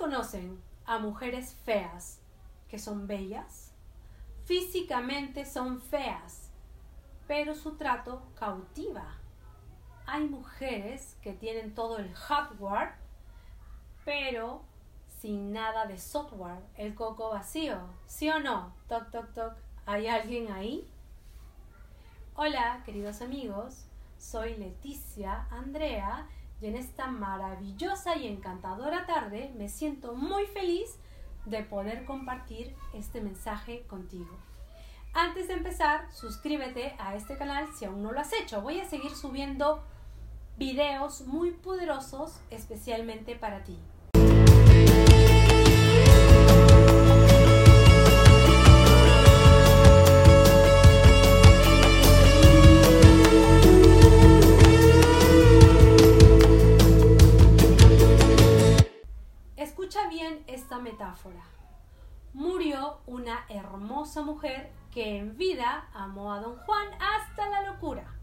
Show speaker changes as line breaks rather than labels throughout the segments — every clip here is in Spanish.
conocen a mujeres feas que son bellas? Físicamente son feas, pero su trato cautiva. Hay mujeres que tienen todo el hardware, pero sin nada de software, el coco vacío. ¿Sí o no? Toc, toc, toc. ¿Hay alguien ahí? Hola, queridos amigos. Soy Leticia Andrea y en esta maravillosa y encantadora tarde me siento muy feliz de poder compartir este mensaje contigo. Antes de empezar, suscríbete a este canal si aún no lo has hecho. Voy a seguir subiendo videos muy poderosos especialmente para ti. Metáfora. Murió una hermosa mujer que en vida amó a don Juan hasta la locura.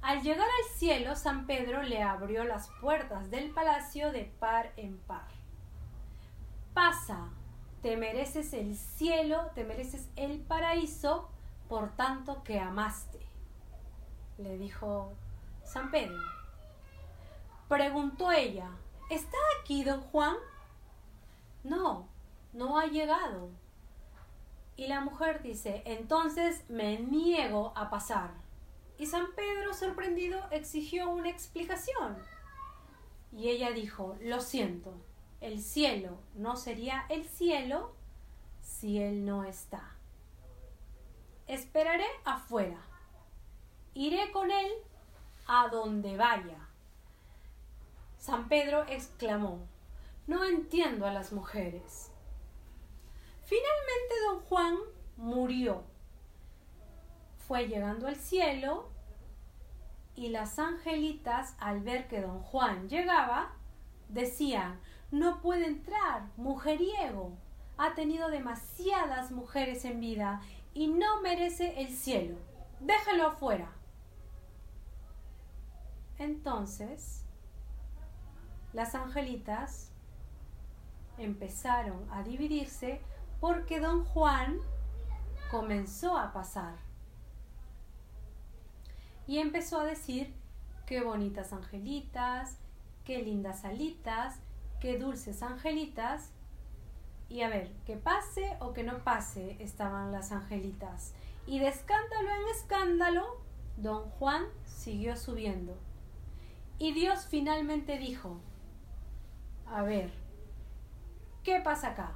Al llegar al cielo, San Pedro le abrió las puertas del palacio de par en par. Pasa, te mereces el cielo, te mereces el paraíso, por tanto que amaste, le dijo San Pedro. Preguntó ella, ¿está aquí don Juan? No, no ha llegado. Y la mujer dice, entonces me niego a pasar. Y San Pedro, sorprendido, exigió una explicación. Y ella dijo, lo siento, el cielo no sería el cielo si él no está. Esperaré afuera. Iré con él a donde vaya. San Pedro exclamó, no entiendo a las mujeres. Finalmente don Juan murió. Fue llegando al cielo y las angelitas, al ver que don Juan llegaba, decían, no puede entrar, mujeriego. Ha tenido demasiadas mujeres en vida y no merece el cielo. Déjalo afuera. Entonces, las angelitas empezaron a dividirse porque don Juan comenzó a pasar. Y empezó a decir qué bonitas angelitas, qué lindas alitas, qué dulces angelitas. Y a ver, que pase o que no pase estaban las angelitas. Y de escándalo en escándalo, don Juan siguió subiendo. Y Dios finalmente dijo, a ver, ¿Qué pasa acá?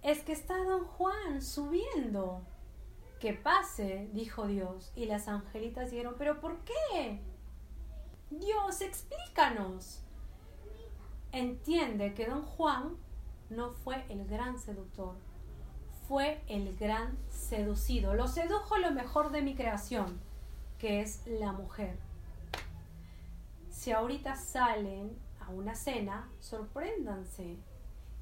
Es que está don Juan subiendo. Que pase, dijo Dios. Y las angelitas dijeron, pero ¿por qué? Dios, explícanos. Entiende que don Juan no fue el gran seductor, fue el gran seducido. Lo sedujo lo mejor de mi creación, que es la mujer. Si ahorita salen a una cena, sorpréndanse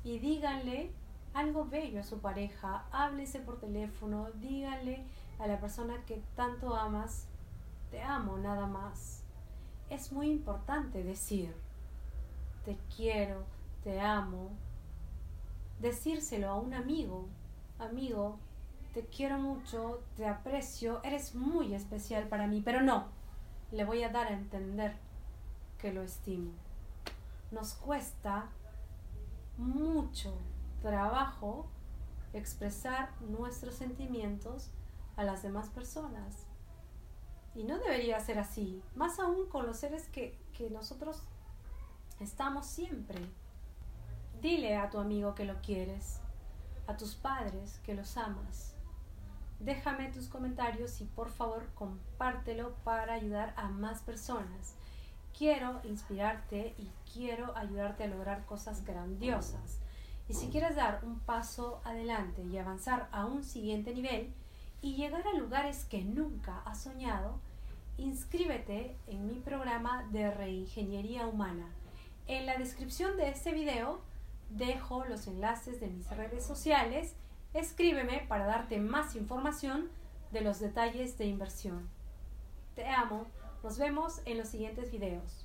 y díganle algo bello a su pareja, háblese por teléfono, díganle a la persona que tanto amas, te amo nada más. Es muy importante decir, te quiero, te amo, decírselo a un amigo, amigo, te quiero mucho, te aprecio, eres muy especial para mí, pero no, le voy a dar a entender que lo estimo nos cuesta mucho trabajo expresar nuestros sentimientos a las demás personas. Y no debería ser así, más aún con los seres que, que nosotros estamos siempre. Dile a tu amigo que lo quieres, a tus padres que los amas. Déjame tus comentarios y por favor compártelo para ayudar a más personas quiero inspirarte y quiero ayudarte a lograr cosas grandiosas. Y si quieres dar un paso adelante y avanzar a un siguiente nivel y llegar a lugares que nunca has soñado, inscríbete en mi programa de reingeniería humana. En la descripción de este video dejo los enlaces de mis redes sociales. Escríbeme para darte más información de los detalles de inversión. Te amo nos vemos en los siguientes videos.